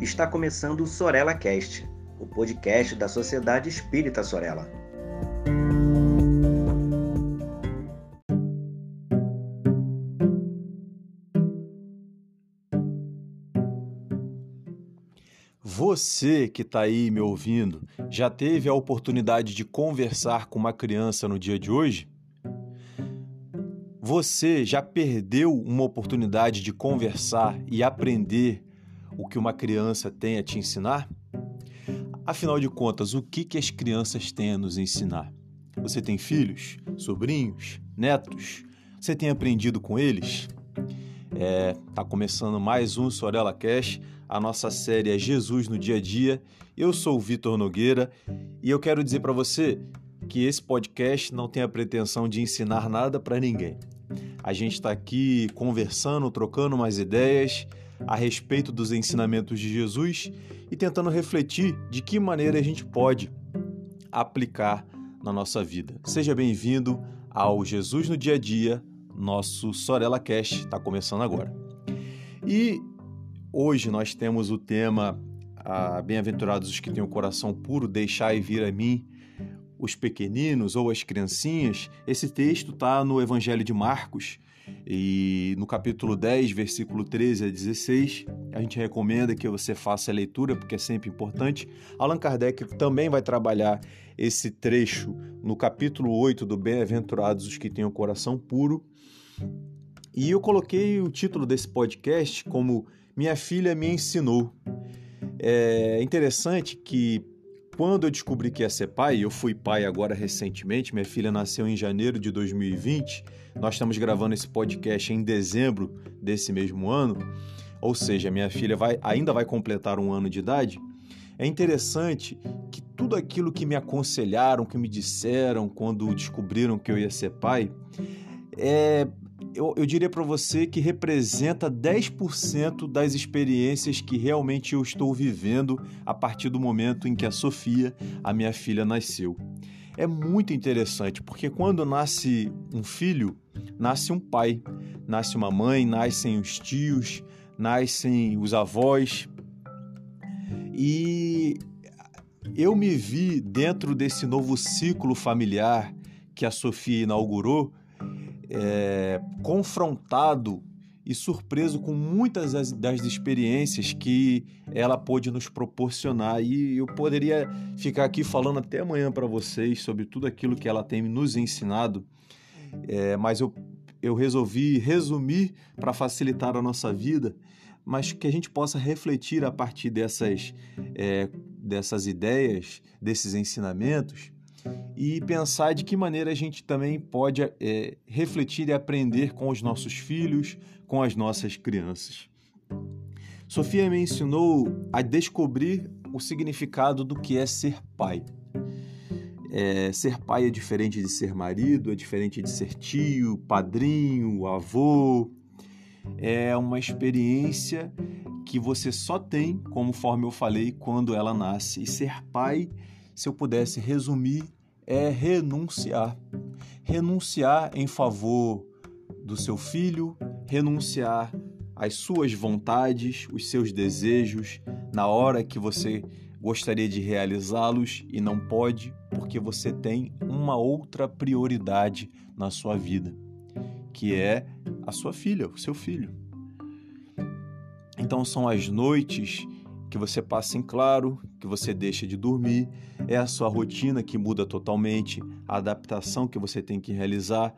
Está começando o Sorella Cast, o podcast da Sociedade Espírita Sorella. Você que está aí me ouvindo, já teve a oportunidade de conversar com uma criança no dia de hoje? Você já perdeu uma oportunidade de conversar e aprender o que uma criança tem a te ensinar? Afinal de contas, o que, que as crianças têm a nos ensinar? Você tem filhos, sobrinhos, netos? Você tem aprendido com eles? É, tá começando mais um Sorella Cash a nossa série é Jesus no Dia a Dia. Eu sou o Vitor Nogueira e eu quero dizer para você que esse podcast não tem a pretensão de ensinar nada para ninguém. A gente está aqui conversando, trocando umas ideias a respeito dos ensinamentos de Jesus e tentando refletir de que maneira a gente pode aplicar na nossa vida. Seja bem-vindo ao Jesus no Dia a Dia, nosso Sorella Cash está começando agora. E Hoje nós temos o tema ah, Bem-aventurados os que têm o coração puro, deixai vir a mim os pequeninos ou as criancinhas. Esse texto está no Evangelho de Marcos e no capítulo 10, versículo 13 a 16. A gente recomenda que você faça a leitura porque é sempre importante. Allan Kardec também vai trabalhar esse trecho no capítulo 8 do Bem-aventurados os que têm o coração puro. E eu coloquei o título desse podcast como minha filha me ensinou. É interessante que quando eu descobri que ia ser pai, eu fui pai agora recentemente, minha filha nasceu em janeiro de 2020, nós estamos gravando esse podcast em dezembro desse mesmo ano, ou seja, minha filha vai, ainda vai completar um ano de idade. É interessante que tudo aquilo que me aconselharam, que me disseram quando descobriram que eu ia ser pai, é, eu, eu diria para você que representa 10% das experiências que realmente eu estou vivendo a partir do momento em que a Sofia, a minha filha, nasceu. É muito interessante porque quando nasce um filho, nasce um pai, nasce uma mãe, nascem os tios, nascem os avós. E eu me vi dentro desse novo ciclo familiar que a Sofia inaugurou é, confrontado e surpreso com muitas das, das, experiências que ela pôde nos proporcionar. E eu poderia ficar aqui falando até amanhã para vocês sobre tudo aquilo que ela tem nos ensinado, é, mas eu, eu resolvi resumir para facilitar a nossa vida, mas que a gente possa refletir a partir dessas, é, dessas ideias, desses ensinamentos e pensar de que maneira a gente também pode é, refletir e aprender com os nossos filhos, com as nossas crianças. Sofia me ensinou a descobrir o significado do que é ser pai. É, ser pai é diferente de ser marido, é diferente de ser tio, padrinho, avô. É uma experiência que você só tem, conforme eu falei, quando ela nasce. E ser pai, se eu pudesse resumir, é renunciar. Renunciar em favor do seu filho, renunciar às suas vontades, os seus desejos, na hora que você gostaria de realizá-los e não pode, porque você tem uma outra prioridade na sua vida, que é a sua filha, o seu filho. Então são as noites que você passa em claro, que você deixa de dormir, é a sua rotina que muda totalmente, a adaptação que você tem que realizar,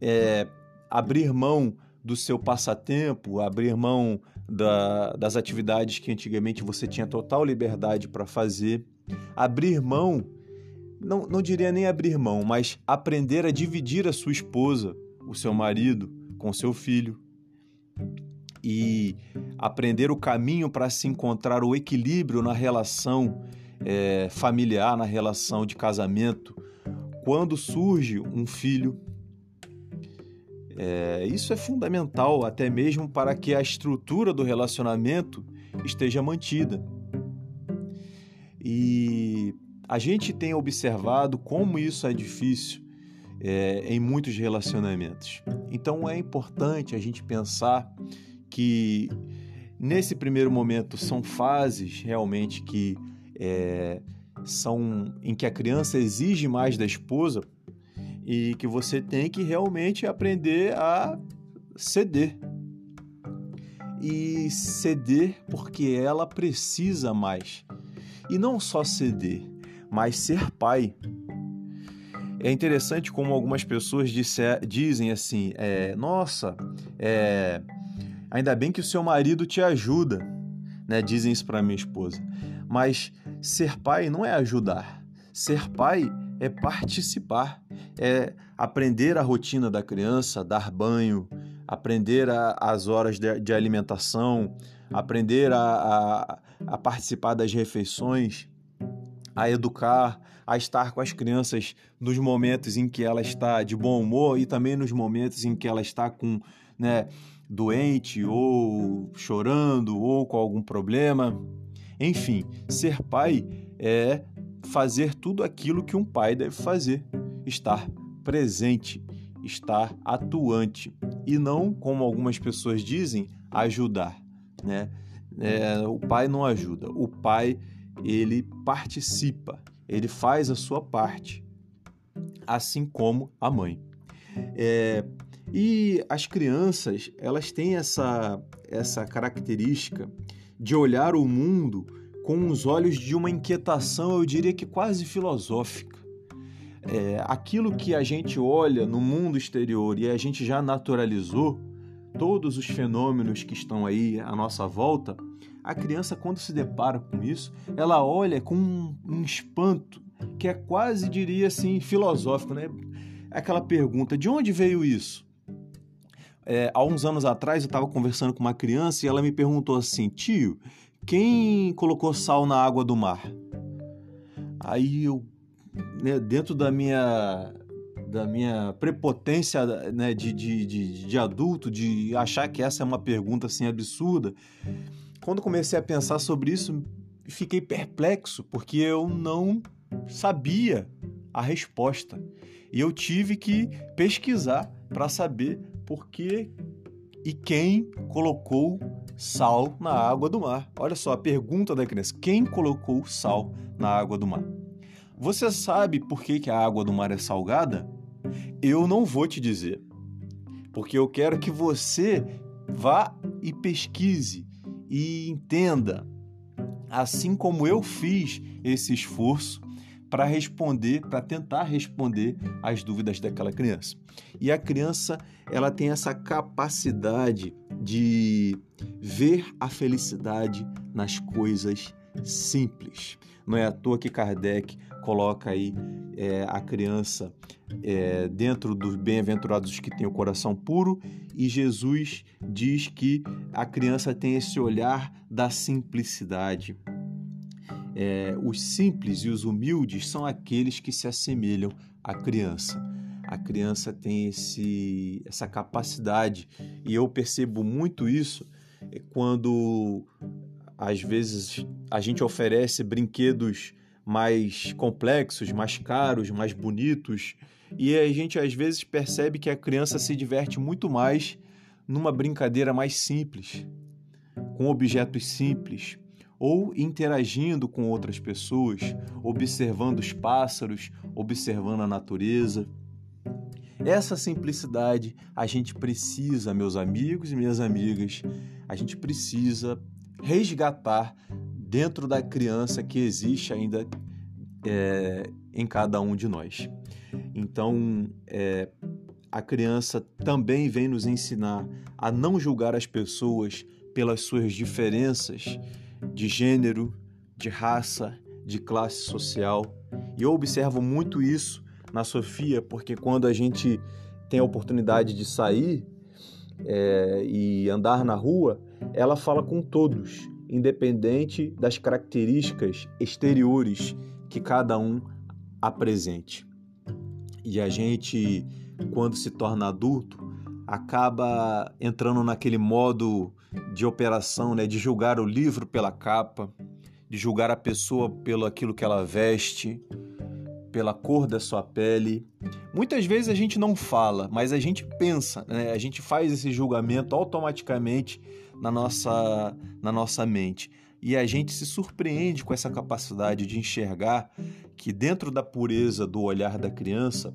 é abrir mão do seu passatempo, abrir mão da, das atividades que antigamente você tinha total liberdade para fazer, abrir mão, não, não diria nem abrir mão, mas aprender a dividir a sua esposa, o seu marido, com seu filho e aprender o caminho para se encontrar o equilíbrio na relação é, familiar, na relação de casamento, quando surge um filho. É, isso é fundamental até mesmo para que a estrutura do relacionamento esteja mantida. E a gente tem observado como isso é difícil é, em muitos relacionamentos. Então é importante a gente pensar que Nesse primeiro momento, são fases realmente que é, são em que a criança exige mais da esposa e que você tem que realmente aprender a ceder. E ceder porque ela precisa mais. E não só ceder, mas ser pai. É interessante como algumas pessoas disser, dizem assim: é, nossa, é, ainda bem que o seu marido te ajuda, né? Dizem isso para minha esposa. Mas ser pai não é ajudar. Ser pai é participar, é aprender a rotina da criança, dar banho, aprender a, as horas de, de alimentação, aprender a, a, a participar das refeições, a educar, a estar com as crianças nos momentos em que ela está de bom humor e também nos momentos em que ela está com, né, doente ou chorando ou com algum problema. Enfim, ser pai é fazer tudo aquilo que um pai deve fazer: estar presente, estar atuante e não, como algumas pessoas dizem, ajudar. Né? É, o pai não ajuda, o pai ele participa, ele faz a sua parte, assim como a mãe. É, e as crianças, elas têm essa, essa característica de olhar o mundo com os olhos de uma inquietação, eu diria que quase filosófica. É, aquilo que a gente olha no mundo exterior e a gente já naturalizou, todos os fenômenos que estão aí à nossa volta, a criança, quando se depara com isso, ela olha com um, um espanto que é quase, diria assim, filosófico, né? Aquela pergunta: de onde veio isso? É, há uns anos atrás eu estava conversando com uma criança e ela me perguntou assim: tio, quem colocou sal na água do mar? Aí eu, né, dentro da minha da minha prepotência né, de, de, de, de adulto, de achar que essa é uma pergunta assim absurda, quando comecei a pensar sobre isso, fiquei perplexo, porque eu não sabia a resposta. E eu tive que pesquisar para saber por que e quem colocou sal na água do mar. Olha só a pergunta da criança: quem colocou sal na água do mar? Você sabe por que, que a água do mar é salgada? Eu não vou te dizer, porque eu quero que você vá e pesquise e entenda, assim como eu fiz esse esforço para responder, para tentar responder às dúvidas daquela criança. E a criança, ela tem essa capacidade de ver a felicidade nas coisas simples. Não é à toa que Kardec coloca aí é, a criança é, dentro dos bem-aventurados que têm o coração puro e Jesus diz que a criança tem esse olhar da simplicidade. É, os simples e os humildes são aqueles que se assemelham à criança. A criança tem esse, essa capacidade e eu percebo muito isso quando às vezes a gente oferece brinquedos mais complexos, mais caros, mais bonitos, e a gente às vezes percebe que a criança se diverte muito mais numa brincadeira mais simples, com objetos simples, ou interagindo com outras pessoas, observando os pássaros, observando a natureza. Essa simplicidade a gente precisa, meus amigos e minhas amigas, a gente precisa resgatar dentro da criança que existe ainda é, em cada um de nós. Então, é, a criança também vem nos ensinar a não julgar as pessoas pelas suas diferenças de gênero, de raça, de classe social. E eu observo muito isso na Sofia, porque quando a gente tem a oportunidade de sair é, e andar na rua, ela fala com todos, independente das características exteriores que cada um apresente. E a gente, quando se torna adulto, acaba entrando naquele modo de operação, né, de julgar o livro pela capa, de julgar a pessoa pelo aquilo que ela veste, pela cor da sua pele. Muitas vezes a gente não fala, mas a gente pensa, né? a gente faz esse julgamento automaticamente na nossa, na nossa mente. E a gente se surpreende com essa capacidade de enxergar que, dentro da pureza do olhar da criança,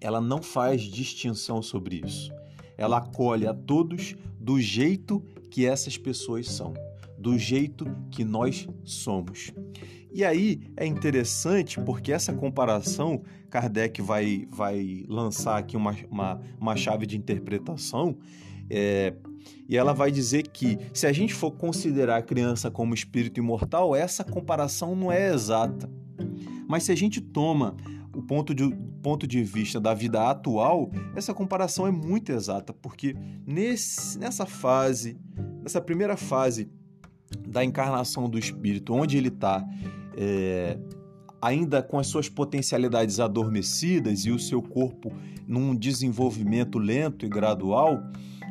ela não faz distinção sobre isso. Ela acolhe a todos do jeito que essas pessoas são, do jeito que nós somos. E aí é interessante porque essa comparação, Kardec vai, vai lançar aqui uma, uma, uma chave de interpretação, é, e ela vai dizer que se a gente for considerar a criança como espírito imortal, essa comparação não é exata. Mas se a gente toma o ponto de, ponto de vista da vida atual, essa comparação é muito exata, porque nesse, nessa fase, nessa primeira fase da encarnação do espírito, onde ele está é, ainda com as suas potencialidades adormecidas e o seu corpo num desenvolvimento lento e gradual,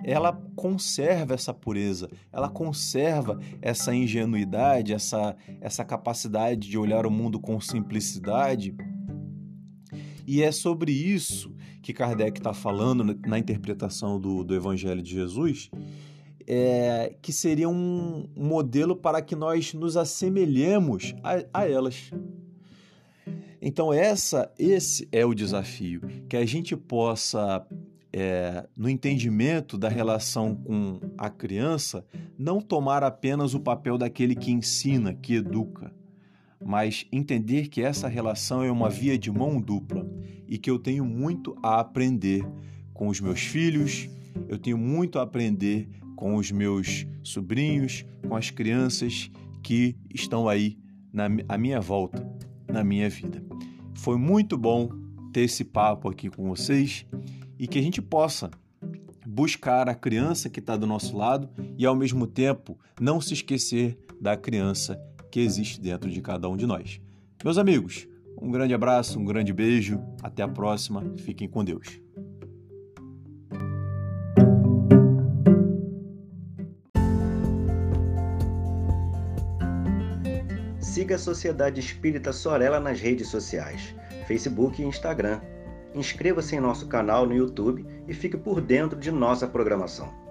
ela conserva essa pureza, ela conserva essa ingenuidade, essa, essa capacidade de olhar o mundo com simplicidade. E é sobre isso que Kardec está falando na interpretação do, do Evangelho de Jesus, é, que seria um modelo para que nós nos assemelhemos a, a elas. Então essa, esse é o desafio, que a gente possa, é, no entendimento da relação com a criança, não tomar apenas o papel daquele que ensina, que educa, mas entender que essa relação é uma via de mão dupla e que eu tenho muito a aprender com os meus filhos, eu tenho muito a aprender com os meus sobrinhos, com as crianças que estão aí na, à minha volta, na minha vida. Foi muito bom ter esse papo aqui com vocês e que a gente possa buscar a criança que está do nosso lado e, ao mesmo tempo, não se esquecer da criança que existe dentro de cada um de nós. Meus amigos, um grande abraço, um grande beijo, até a próxima, fiquem com Deus. Siga a Sociedade Espírita Sorella nas redes sociais, Facebook e Instagram. Inscreva-se em nosso canal no YouTube e fique por dentro de nossa programação.